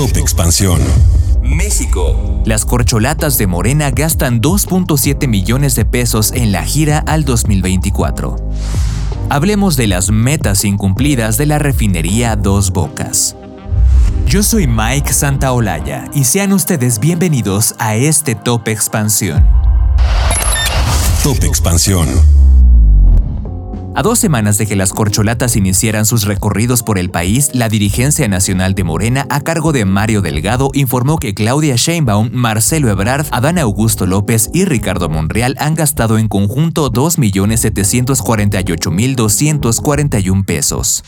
Top Expansión. México. Las corcholatas de Morena gastan 2.7 millones de pesos en la gira al 2024. Hablemos de las metas incumplidas de la refinería Dos Bocas. Yo soy Mike Santaolalla y sean ustedes bienvenidos a este Top Expansión. Top Expansión. A dos semanas de que las corcholatas iniciaran sus recorridos por el país, la dirigencia nacional de Morena, a cargo de Mario Delgado, informó que Claudia Sheinbaum, Marcelo Ebrard, Adán Augusto López y Ricardo Monreal han gastado en conjunto 2.748.241 pesos.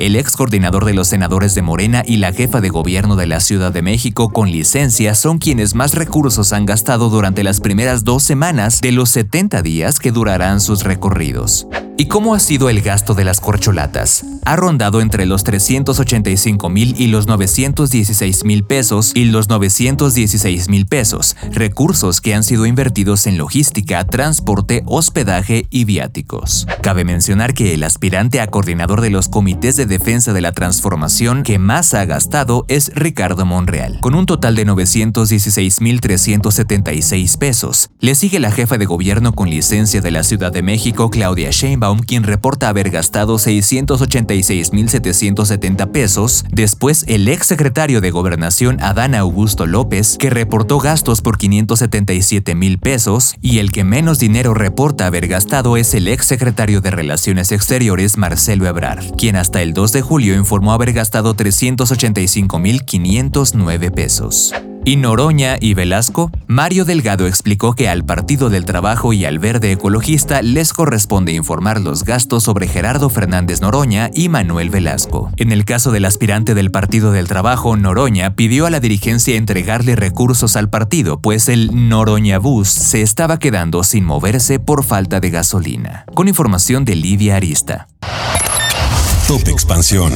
El ex coordinador de los senadores de Morena y la jefa de gobierno de la Ciudad de México con licencia son quienes más recursos han gastado durante las primeras dos semanas de los 70 días que durarán sus recorridos. ¿Y cómo ha sido el gasto de las corcholatas? Ha rondado entre los 385 mil y los 916 mil pesos y los 916 mil pesos, recursos que han sido invertidos en logística, transporte, hospedaje y viáticos. Cabe mencionar que el aspirante a coordinador de los comités de defensa de la transformación que más ha gastado es Ricardo Monreal, con un total de 916 mil 376 pesos. Le sigue la jefa de gobierno con licencia de la Ciudad de México, Claudia Sheinbaum, quien reporta haber gastado 686.770 pesos, después el ex secretario de Gobernación Adán Augusto López, que reportó gastos por 577 mil pesos, y el que menos dinero reporta haber gastado es el ex secretario de Relaciones Exteriores Marcelo Ebrard, quien hasta el 2 de julio informó haber gastado 385.509 pesos. Y Noroña y Velasco, Mario Delgado explicó que al Partido del Trabajo y al Verde Ecologista les corresponde informar los gastos sobre Gerardo Fernández Noroña y Manuel Velasco. En el caso del aspirante del Partido del Trabajo, Noroña pidió a la dirigencia entregarle recursos al partido, pues el Noroña Bus se estaba quedando sin moverse por falta de gasolina. Con información de Lidia Arista. Top Expansión.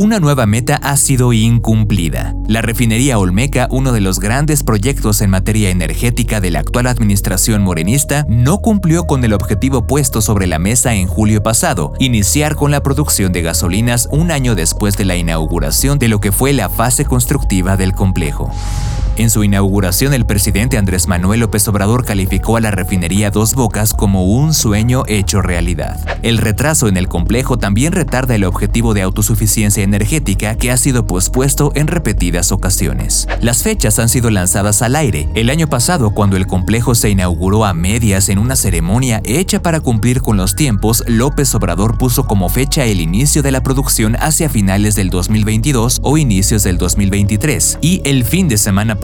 Una nueva meta ha sido incumplida. La refinería Olmeca, uno de los grandes proyectos en materia energética de la actual administración morenista, no cumplió con el objetivo puesto sobre la mesa en julio pasado, iniciar con la producción de gasolinas un año después de la inauguración de lo que fue la fase constructiva del complejo. En su inauguración, el presidente Andrés Manuel López Obrador calificó a la refinería Dos Bocas como un sueño hecho realidad. El retraso en el complejo también retarda el objetivo de autosuficiencia energética que ha sido pospuesto en repetidas ocasiones. Las fechas han sido lanzadas al aire. El año pasado, cuando el complejo se inauguró a medias en una ceremonia hecha para cumplir con los tiempos, López Obrador puso como fecha el inicio de la producción hacia finales del 2022 o inicios del 2023, y el fin de semana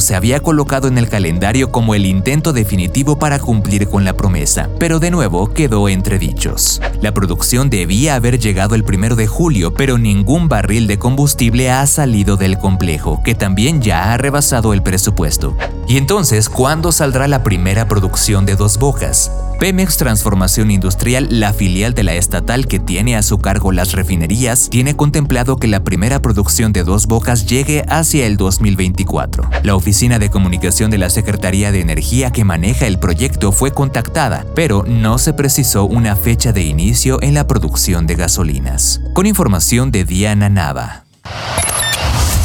se había colocado en el calendario como el intento definitivo para cumplir con la promesa, pero de nuevo quedó entre dichos. La producción debía haber llegado el primero de julio, pero ningún barril de combustible ha salido del complejo, que también ya ha rebasado el presupuesto. ¿Y entonces cuándo saldrá la primera producción de Dos Bocas? Pemex Transformación Industrial, la filial de la estatal que tiene a su cargo las refinerías, tiene contemplado que la primera producción de Dos Bocas llegue hacia el 2024. La oficina de comunicación de la Secretaría de Energía que maneja el proyecto fue contactada, pero no se precisó una fecha de inicio en la producción de gasolinas. Con información de Diana Nava.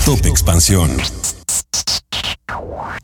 Top Expansión.